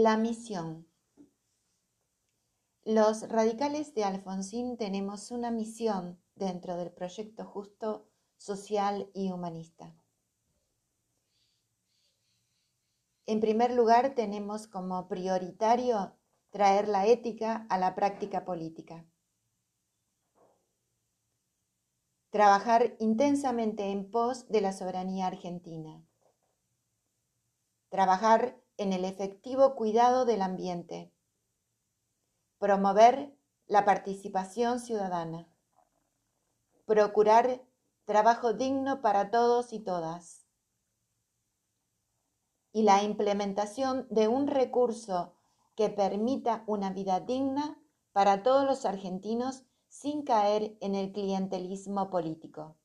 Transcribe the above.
La misión. Los radicales de Alfonsín tenemos una misión dentro del proyecto justo, social y humanista. En primer lugar, tenemos como prioritario traer la ética a la práctica política. Trabajar intensamente en pos de la soberanía argentina. Trabajar en el efectivo cuidado del ambiente. Promover la participación ciudadana. Procurar trabajo digno para todos y todas. Y la implementación de un recurso que permita una vida digna para todos los argentinos sin caer en el clientelismo político.